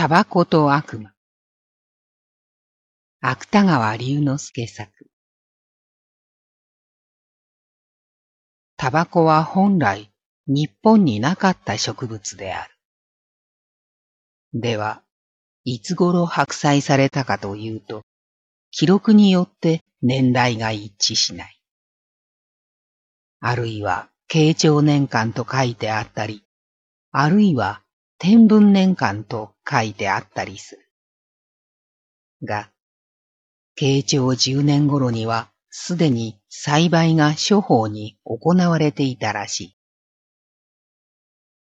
タバコと悪魔。芥川龍之介作。タバコは本来日本になかった植物である。では、いつ頃白菜されたかというと、記録によって年代が一致しない。あるいは、慶長年間と書いてあったり、あるいは、天文年間と書いてあったりする。が、慶長十年頃には、すでに栽培が処方に行われていたらしい。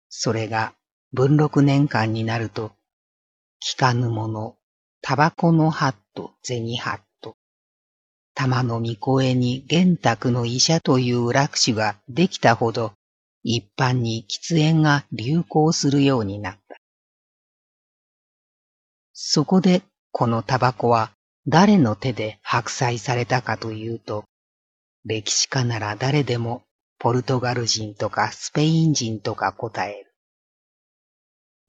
それが文禄年間になると、聞かぬ者、タバコのハット、銭ハット、玉の御声に玄沢の医者という楽種ができたほど、一般に喫煙が流行するようになった。そこで、このタバコは誰の手で白菜されたかというと、歴史家なら誰でもポルトガル人とかスペイン人とか答える。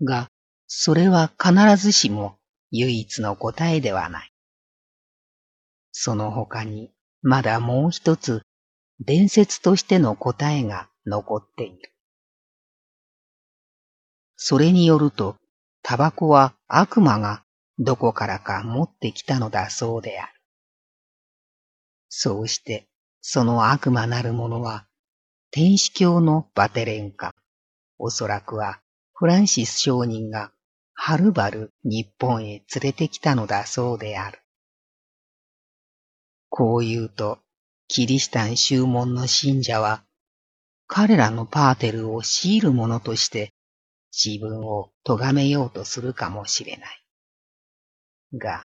が、それは必ずしも唯一の答えではない。その他にまだもう一つ伝説としての答えが残っている。それによると、タバコは悪魔がどこからか持ってきたのだそうである。そうして、その悪魔なる者は、天使教のバテレンカ、おそらくはフランシス商人がはるばる日本へ連れてきたのだそうである。こう言うと、キリシタン宗門の信者は、彼らのパーテルを強いる者として自分を咎めようとするかもしれない。が、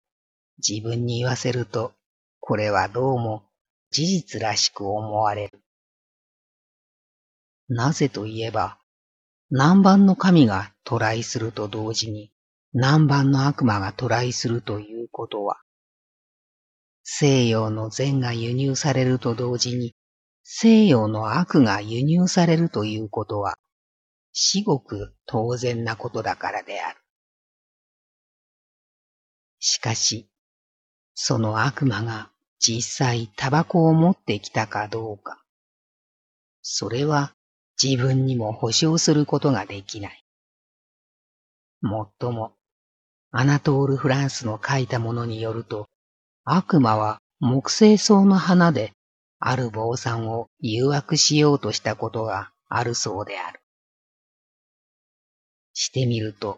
自分に言わせると、これはどうも事実らしく思われる。なぜといえば、南蛮の神が渡来すると同時に、南蛮の悪魔が渡来するということは、西洋の善が輸入されると同時に、西洋の悪が輸入されるということは、至極当然なことだからである。しかし、その悪魔が実際タバコを持ってきたかどうか、それは自分にも保証することができない。もっとも、アナトール・フランスの書いたものによると、悪魔は木星草の花である坊さんを誘惑しようとしたことがあるそうである。してみると、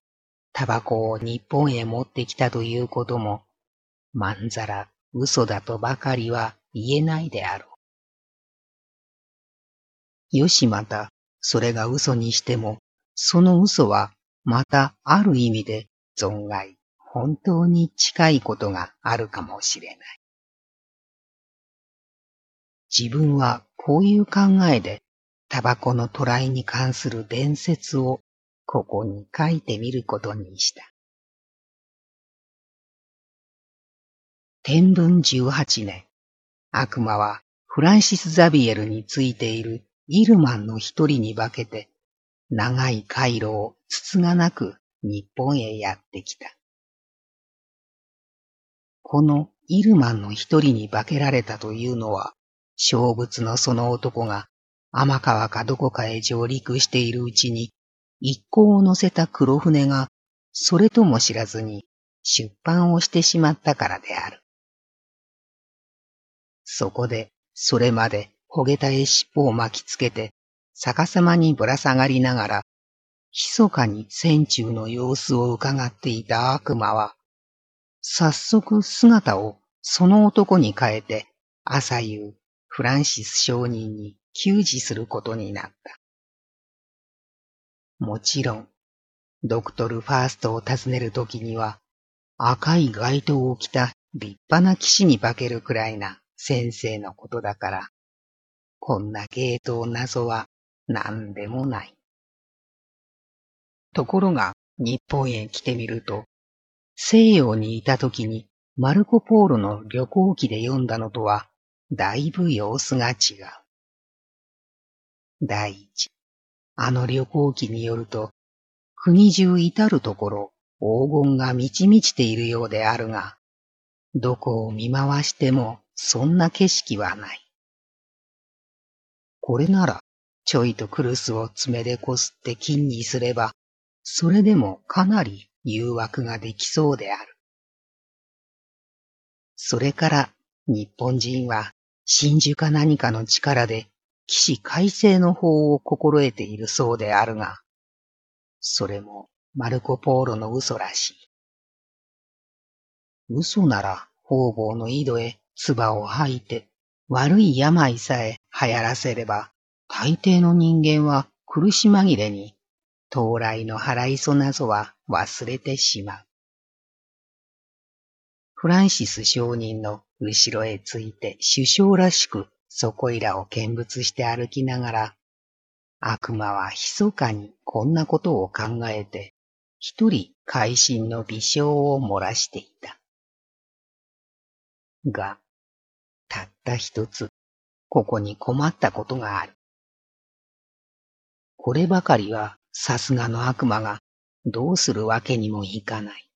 タバコを日本へ持ってきたということも、まんざら嘘だとばかりは言えないであろう。よしまた、それが嘘にしても、その嘘はまたある意味で存外、本当に近いことがあるかもしれない。自分はこういう考えで、タバコのトライに関する伝説をここに書いてみることにした。天文十八年、悪魔はフランシス・ザビエルについているイルマンの一人に化けて、長い回路をつつがなく日本へやってきた。このイルマンの一人に化けられたというのは、小物のその男が天川かどこかへ上陸しているうちに一行を乗せた黒船が、それとも知らずに出版をしてしまったからである。そこで、それまで焦げたえ尻尾を巻きつけて、逆さまにぶら下がりながら、密かに船中の様子を伺っていた悪魔は、早速姿をその男に変えて、朝夕、フランシス商人に給仕することになった。もちろん、ドクトルファーストを訪ねるときには、赤い街灯を着た立派な騎士に化けるくらいな先生のことだから、こんなゲート謎は何でもない。ところが、日本へ来てみると、西洋にいたときにマルコ・ポーロの旅行記で読んだのとは、だいぶ様子が違う。第一、あの旅行記によると、国中至るところ、黄金が満ち満ちているようであるが、どこを見回してもそんな景色はない。これなら、ちょいとクルスを爪でこすって金にすれば、それでもかなり誘惑ができそうである。それから日本人は真珠か何かの力で起死回生の法を心得ているそうであるが、それもマルコ・ポーロの嘘らしい。嘘なら方々の井戸へ唾を吐いて悪い病さえ流行らせれば、大抵の人間は苦し紛れに到来の払いそなぞは忘れてしまう。フランシス商人の後ろへついて首相らしくそこいらを見物して歩きながら、悪魔は密かにこんなことを考えて、一人会心の微笑を漏らしていた。が、たった一つ、ここに困ったことがある。こればかりはさすがの悪魔がどうするわけにもいかない。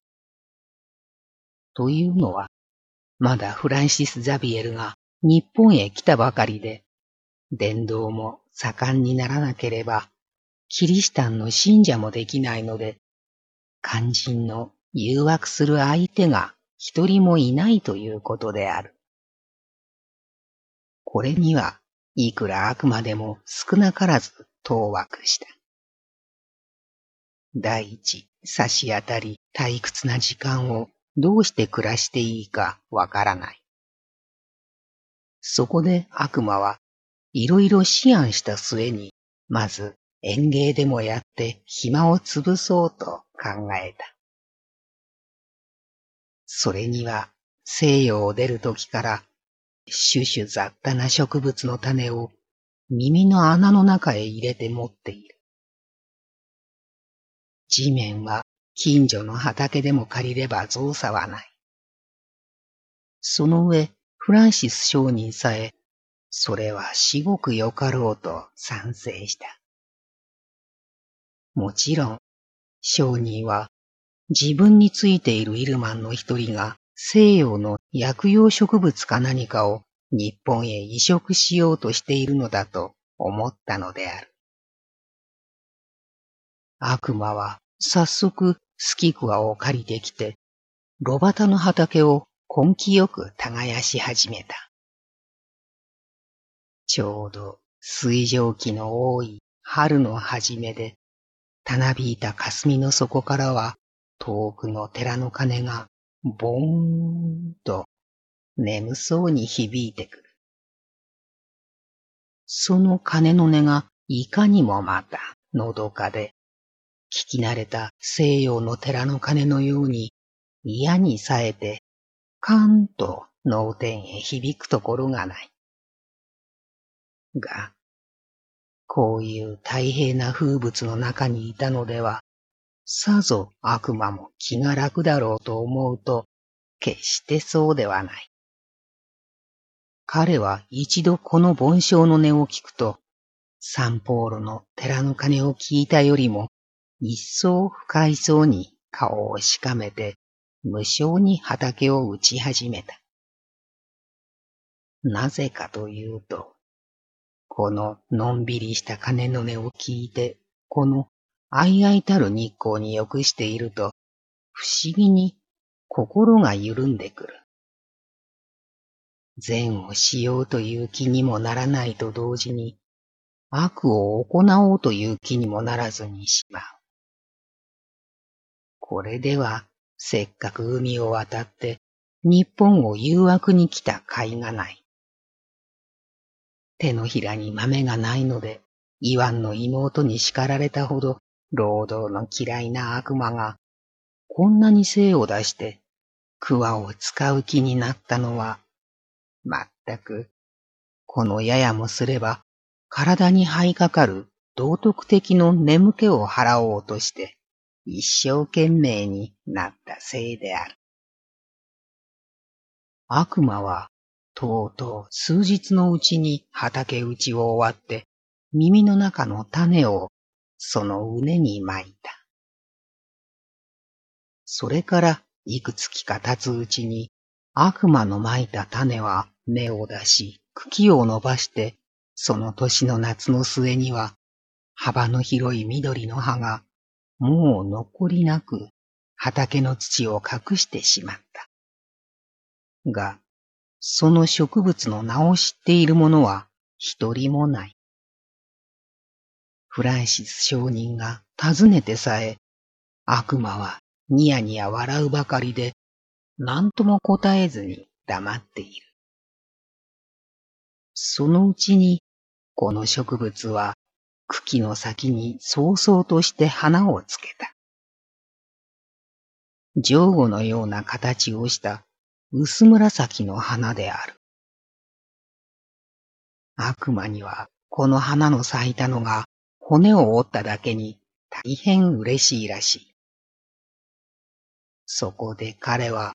というのは、まだフランシス・ザビエルが日本へ来たばかりで、伝道も盛んにならなければ、キリシタンの信者もできないので、肝心の誘惑する相手が一人もいないということである。これには、いくら悪魔でも少なからず当惑した。第一、差し当たり退屈な時間をどうして暮らしていいかわからない。そこで悪魔はいろいろ思案した末に、まず園芸でもやって暇を潰そうと考えた。それには西洋を出る時から種々雑多な植物の種を耳の穴の中へ入れて持っている。地面は近所の畑でも借りれば造作はない。その上、フランシス商人さえ、それは至極よかろうと賛成した。もちろん、商人は自分についているイルマンの一人が西洋の薬用植物か何かを日本へ移植しようとしているのだと思ったのである。悪魔は早速スキクワを借りてきて、ロバタの畑を根気よく耕し始めた。ちょうど水蒸気の多い春の初めで、たなびいた霞の底からは遠くの寺の鐘がボーンと眠そうに響いてくる。その鐘の音がいかにもまたのどかで、聞き慣れた西洋の寺の鐘のように嫌にさえてカンと脳天へ響くところがない。が、こういう大平な風物の中にいたのでは、さぞ悪魔も気が楽だろうと思うと、決してそうではない。彼は一度この盆鐘の音を聞くと、サンポーロの寺の鐘を聞いたよりも、一層不快そうに顔をしかめて無性に畑を打ち始めた。なぜかというと、こののんびりした鐘の音を聞いて、この相合いたる日光によくしていると、不思議に心が緩んでくる。善をしようという気にもならないと同時に、悪を行おうという気にもならずにしまう。これではせっかく海を渡って日本を誘惑に来た甲斐がない。手のひらに豆がないので、イワンの妹に叱られたほど労働の嫌いな悪魔が、こんなに精を出して、桑を使う気になったのは、まったく、このややもすれば、体に這いかかる道徳的の眠気を払おうとして、一生懸命になったせいである。悪魔は、とうとう数日のうちに畑打ちを終わって、耳の中の種をその畝に撒いた。それからいくつきか経つうちに悪魔の蒔いた種は芽を出し茎を伸ばしてその年の夏の末には幅の広い緑の葉がもう残りなく畑の土を隠してしまった。が、その植物の名を知っている者は一人もない。フランシス商人が尋ねてさえ、悪魔はニヤニヤ笑うばかりで、何とも答えずに黙っている。そのうちに、この植物は茎の先に早々として花をつけた。上後のような形をした薄紫の花である。悪魔にはこの花の咲いたのが骨を折っただけに大変嬉しいらしい。そこで彼は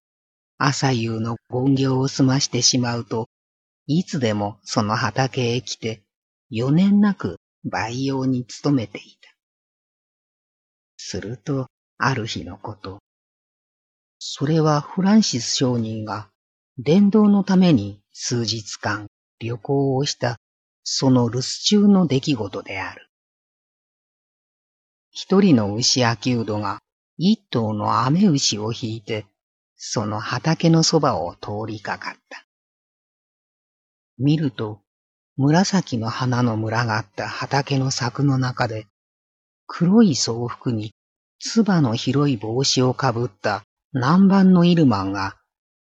朝夕の権行を済ましてしまうと、いつでもその畑へ来て、余念なく培養に努めていた。すると、ある日のこと、それはフランシス商人が伝道のために数日間旅行をしたその留守中の出来事である。一人の牛秋うどが一頭の雨牛を引いてその畑のそばを通りかかった。見ると紫の花の群がった畑の柵の中で黒い装服に唾の広い帽子をかぶった南蛮のイルマンが、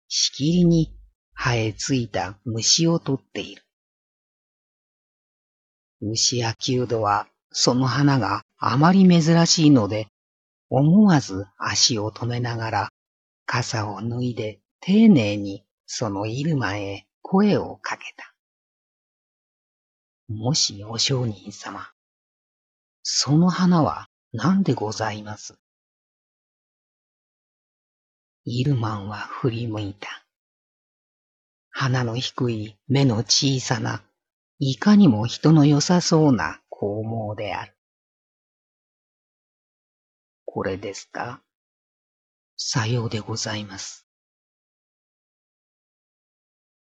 しきりに生えついた虫を取っている。虫やキュードは、その花があまり珍しいので、思わず足を止めながら、傘を脱いで丁寧にそのイルマンへ声をかけた。もしお商人様、その花は何でございます？イルマンは振り向いた。鼻の低い目の小さな、いかにも人の良さそうな光毛である。これですか？さようでございます。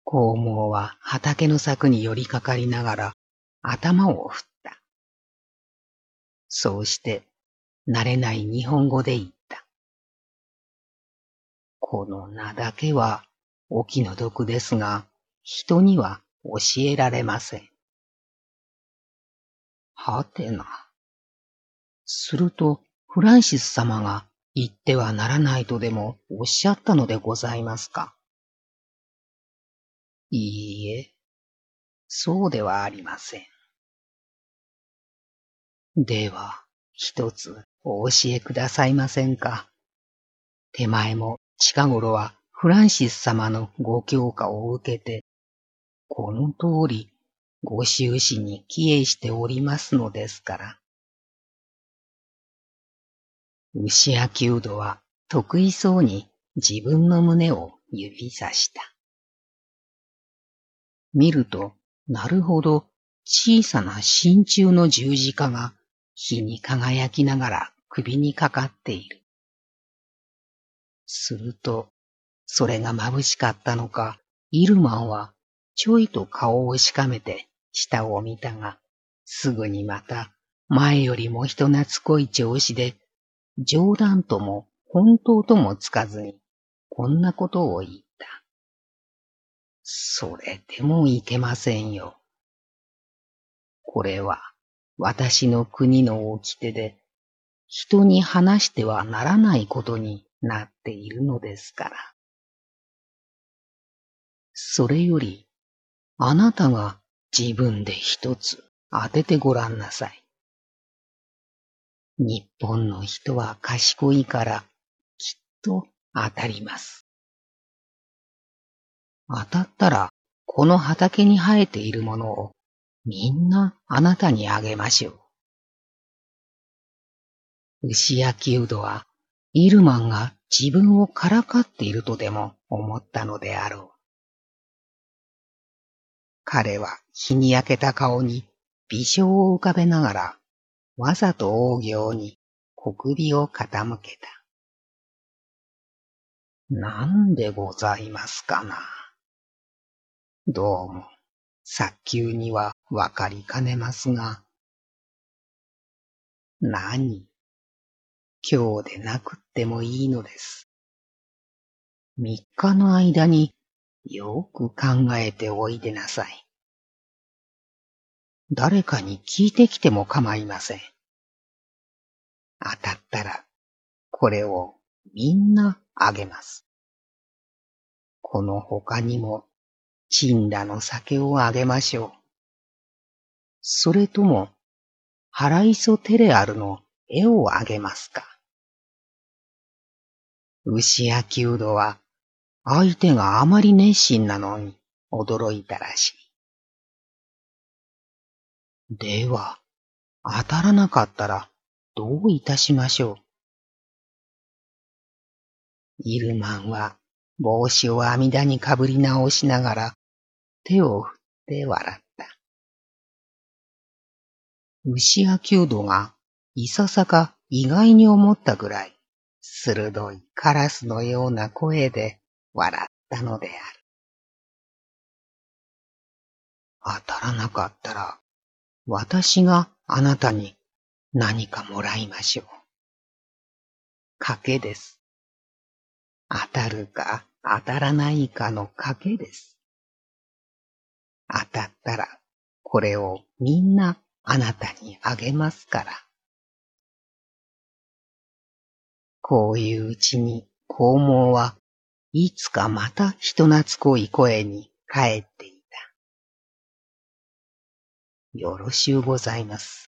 光毛は畑の柵に寄りかかりながら頭を振った。そうして、慣れない日本語で言った。この名だけはお気の毒ですが、人には教えられません。はてな。すると、フランシス様が言ってはならないとでもおっしゃったのでございますかいいえ、そうではありません。では、一つお教えくださいませんか。手前も近頃はフランシス様のご教化を受けて、この通りご収支に帰依しておりますのですから。牛焼きうどは得意そうに自分の胸を指さした。見ると、なるほど小さな真鍮の十字架が火に輝きながら首にかかっている。すると、それが眩しかったのか、イルマンはちょいと顔をしかめて下を見たが、すぐにまた前よりも人懐っこい調子で、冗談とも本当ともつかずに、こんなことを言った。それでもいけませんよ。これは私の国の掟で、人に話してはならないことになっているのですから。それより、あなたが自分で一つ当ててごらんなさい。日本の人は賢いからきっと当たります。当たったらこの畑に生えているものをみんなあなたにあげましょう。牛焼きうどはイルマンが自分をからかっているとでも思ったのであろう。彼は日に焼けた顔に微笑を浮かべながら、わざと大行に小首を傾けた。なんでございますかな。どうも、早急にはわかりかねますが。何？今日でなくってもいいのです。三日の間によく考えておいでなさい。誰かに聞いてきても構いません。当たったら、これをみんなあげます。この他にも、チンダの酒をあげましょう。それとも、腹磯テレアルの絵をあげますか？牛やキウドは、相手があまり熱心なのに驚いたらしい。では、当たらなかったらどういたしましょう？イルマンは帽子を網田にかぶり直しながら手を振って笑った。牛やキュードがいささか意外に思ったぐらい鋭いカラスのような声で笑ったのである。当たらなかったら私があなたに何かもらいましょう。賭けです。当たるか当たらないかの賭けです。当たったら、これをみんなあなたにあげますから。こういううちに、肛門はいつかまた人懐っこい声に帰っていた。よろしゅうございます。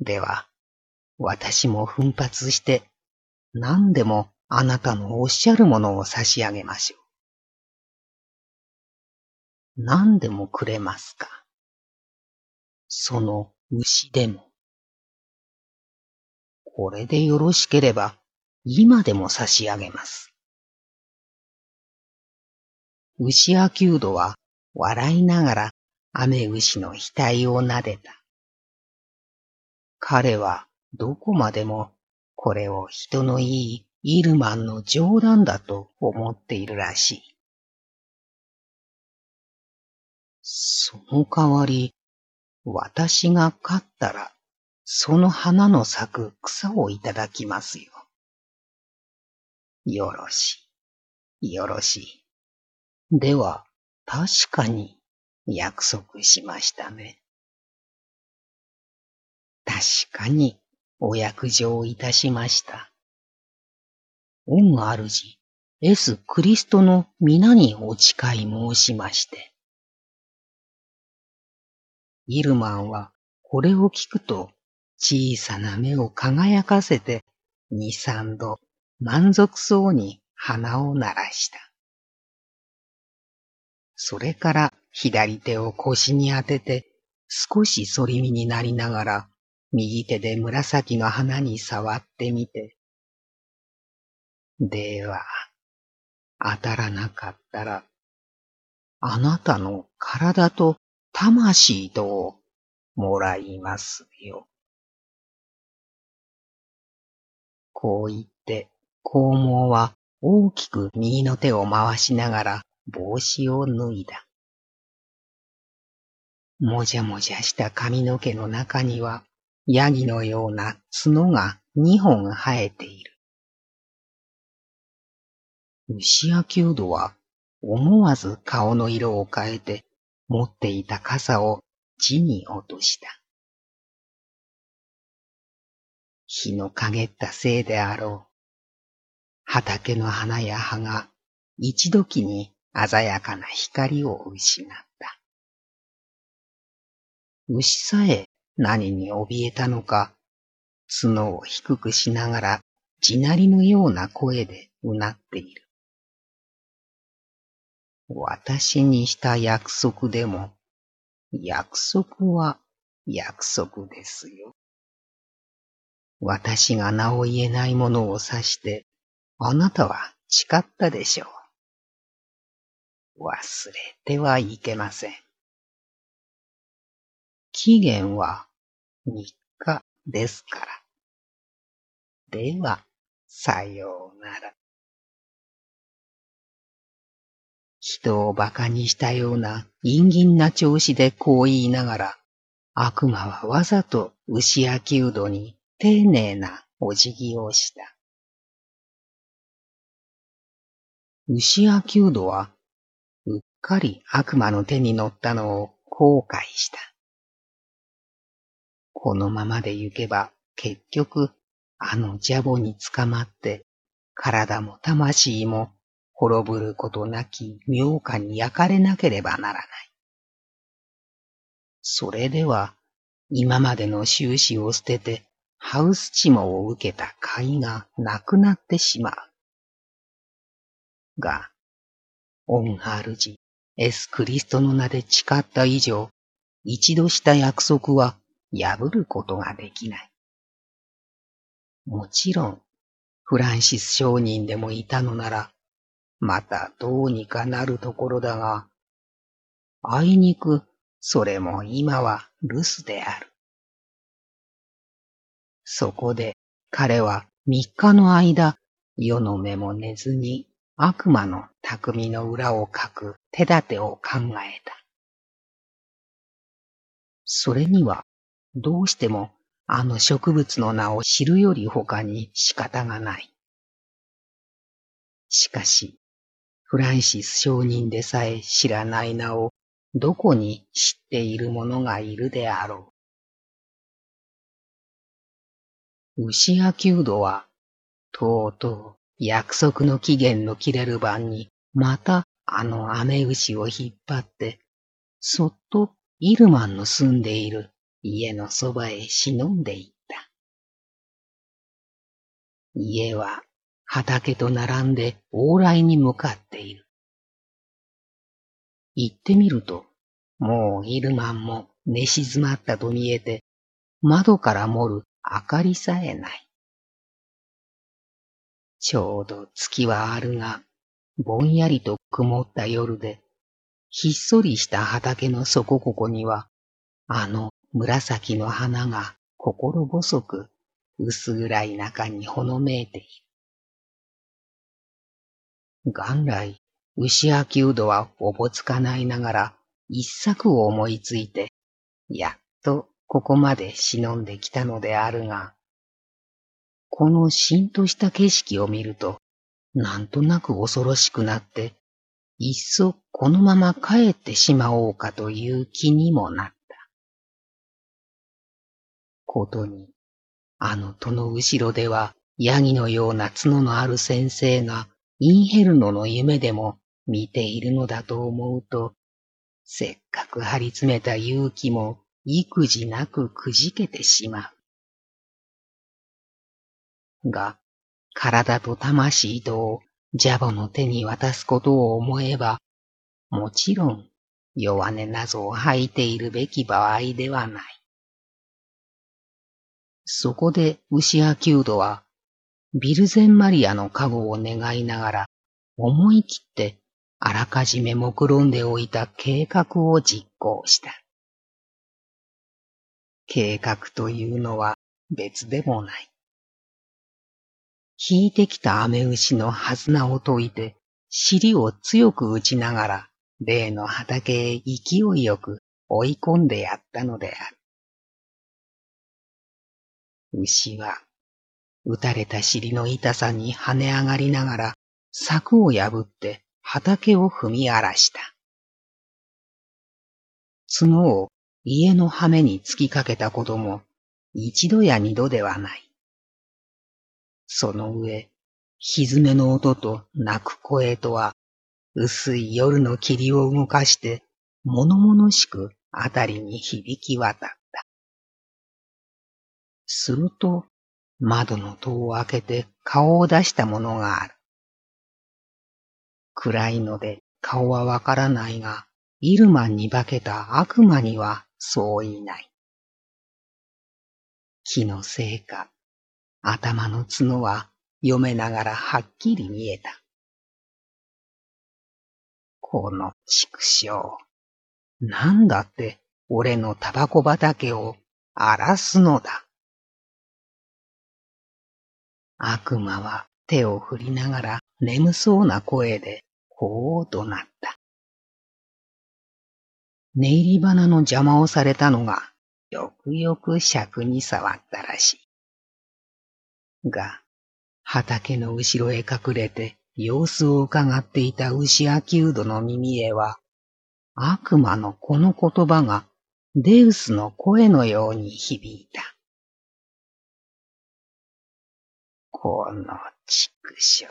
では、私も奮発して、何でもあなたのおっしゃるものを差し上げましょう。何でもくれますか？その牛でも。これでよろしければ、今でも差し上げます。牛アキュードは笑いながら雨牛の額を撫でた。彼はどこまでもこれを人のいいイルマンの冗談だと思っているらしい。その代わり、私が勝ったら、その花の咲く草をいただきますよ。よろしい。よろしい。では、確かに約束しましたね。確かにお約定いたしました。恩主、エス・クリストの皆にお誓い申しまして。イルマンはこれを聞くと小さな目を輝かせて二三度満足そうに鼻を鳴らした。それから左手を腰に当てて少し反り身になりながら右手で紫の花に触ってみてでは、当たらなかったら、あなたの体と魂とをもらいますよ。こう言って、肛門は大きく右の手を回しながら帽子を脱いだ。もじゃもじゃした髪の毛の中には、ヤギのような角が二本生えている。牛やキュードは思わず顔の色を変えて持っていた傘を地に落とした。日の陰ったせいであろう。畑の花や葉が一時に鮮やかな光を失った。牛さえ何に怯えたのか、角を低くしながら地鳴りのような声でうなっている。私にした約束でも、約束は約束ですよ。私が名を言えないものを指して、あなたは誓ったでしょう。忘れてはいけません。期限は三日ですから。では、さようなら。人を馬鹿にしたような陰銀な調子でこう言いながら、悪魔はわざと牛焼きうどに丁寧なお辞儀をした。牛焼きうどは、うっかり悪魔の手に乗ったのを後悔した。このままで行けば結局あのジャボに捕まって体も魂も滅ぶることなき妙下に焼かれなければならない。それでは今までの収支を捨ててハウスチモを受けた甲斐がなくなってしまう。が、オンハルジ、エス・クリストの名で誓った以上、一度した約束は破ることができない。もちろん、フランシス商人でもいたのなら、またどうにかなるところだが、あいにく、それも今は留守である。そこで彼は三日の間、世の目も寝ずに悪魔の匠の裏をかく手立てを考えた。それにはどうしてもあの植物の名を知るより他に仕方がない。しかし、フランシス商人でさえ知らない名をどこに知っている者がいるであろう。牛やキュードは、とうとう約束の期限の切れる晩に、またあのアメ牛を引っ張って、そっとイルマンの住んでいる家のそばへ忍んでいった。家は畑と並んで往来に向かっている。行ってみると、もうイルマンも寝静まったと見えて、窓から漏る明かりさえない。ちょうど月はあるが、ぼんやりと曇った夜で、ひっそりした畑の底ここには、あの紫の花が心細く薄暗い中にほのめいている。元来、牛焼うどはおぼつかないながら一作を思いついて、やっとここまで忍んできたのであるが、このしんとした景色を見ると、なんとなく恐ろしくなって、いっそこのまま帰ってしまおうかという気にもなった。ことに、あの戸の後ろでは、ヤギのような角のある先生が、インヘルノの夢でも見ているのだと思うと、せっかく張り詰めた勇気も育児なくくじけてしまう。が、体と魂とをジャボの手に渡すことを思えば、もちろん弱音なぞを吐いているべき場合ではない。そこで牛アキュードは、ビルゼンマリアの加護を願いながら、思い切ってあらかじめ目論んでおいた計画を実行した。計画というのは別でもない。引いてきたアメ牛のはずなを解いて、尻を強く打ちながら、例の畑へ勢いよく追い込んでやったのである。牛は、打たれた尻の痛さに跳ね上がりながら、柵を破って畑を踏み荒らした。角を家の羽目に突きかけたことも一度や二度ではない。その上、歪めの音と泣く声とは、薄い夜の霧を動かして、物々しくあたりに響き渡った。すると、窓の戸を開けて顔を出したものがある。暗いので顔はわからないが、イルマンに化けた悪魔にはそういない。気のせいか、頭の角は読めながらはっきり見えた。この畜生。なんだって俺のタバコ畑を荒らすのだ。悪魔は手を振りながら眠そうな声でこう怒鳴った。寝入り花の邪魔をされたのが、よくよく尺に触ったらしい。が、畑の後ろへ隠れて様子を伺っていた牛秋ウドの耳へは、悪魔のこの言葉がデウスの声のように響いた。この畜生。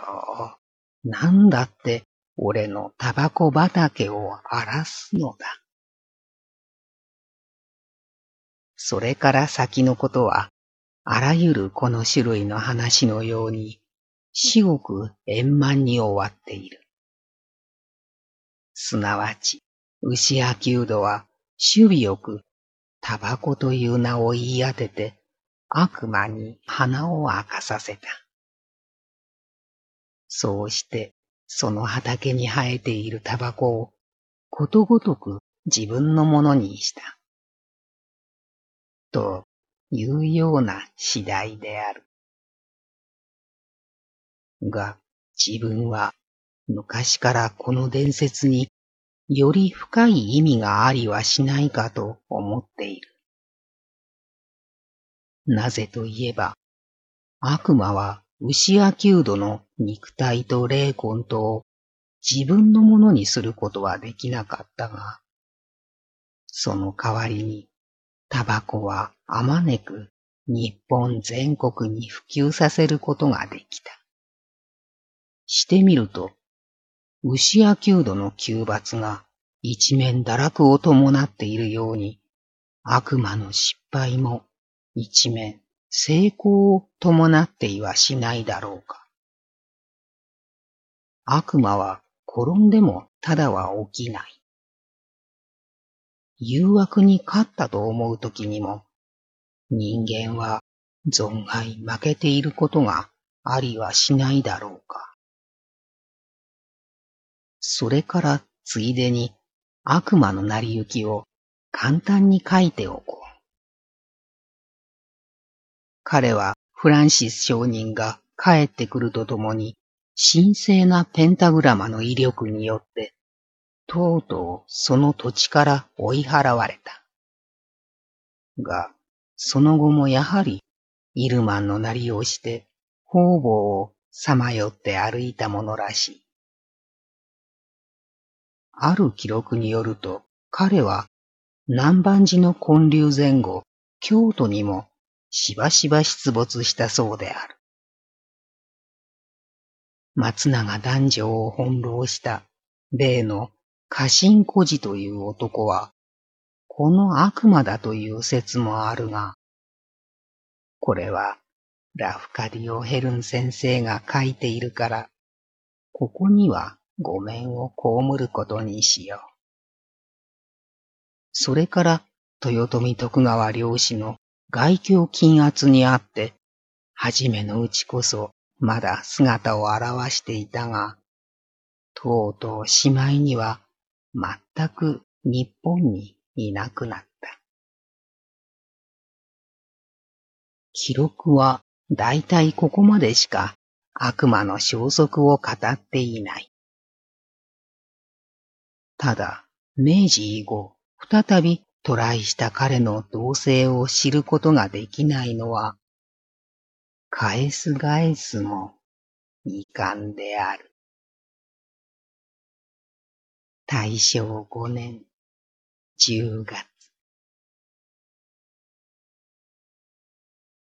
なんだって俺のタバコ畑を荒らすのだ。それから先のことは、あらゆるこの種類の話のように、至極円満に終わっている。すなわち、牛やキュードは、守備よく、タバコという名を言い当てて、悪魔に鼻を明かさせた。そうして、その畑に生えているタバコをことごとく自分のものにした。というような次第である。が、自分は昔からこの伝説により深い意味がありはしないかと思っている。なぜといえば、悪魔は牛や弓道の肉体と霊魂とを自分のものにすることはできなかったが、その代わりに、タバコはあまねく日本全国に普及させることができた。してみると、牛や弓道の弓罰が一面堕落を伴っているように、悪魔の失敗も一面成功を伴っていはしないだろうか。悪魔は転んでもただは起きない。誘惑に勝ったと思うときにも、人間は存外負けていることがありはしないだろうか。それからついでに悪魔の成り行きを簡単に書いておこう。彼はフランシス商人が帰ってくるとともに、神聖なペンタグラマの威力によって、とうとうその土地から追い払われた。が、その後もやはり、イルマンのなりをして、方々をさまよって歩いたものらしい。ある記録によると、彼は南蛮寺の建立前後、京都にもしばしば出没したそうである。松永男女を翻弄した例の家臣孤児という男は、この悪魔だという説もあるが、これはラフカディオ・ヘルン先生が書いているから、ここにはご面を被ることにしよう。それから、豊臣徳川領主の外境禁圧にあって、はじめのうちこそまだ姿を現していたが、とうとうしまいには全く日本にいなくなった。記録はだいたいここまでしか悪魔の消息を語っていない。ただ、明治以後、再びトライした彼の同性を知ることができないのは、返す返すも遺憾である。大正五年十月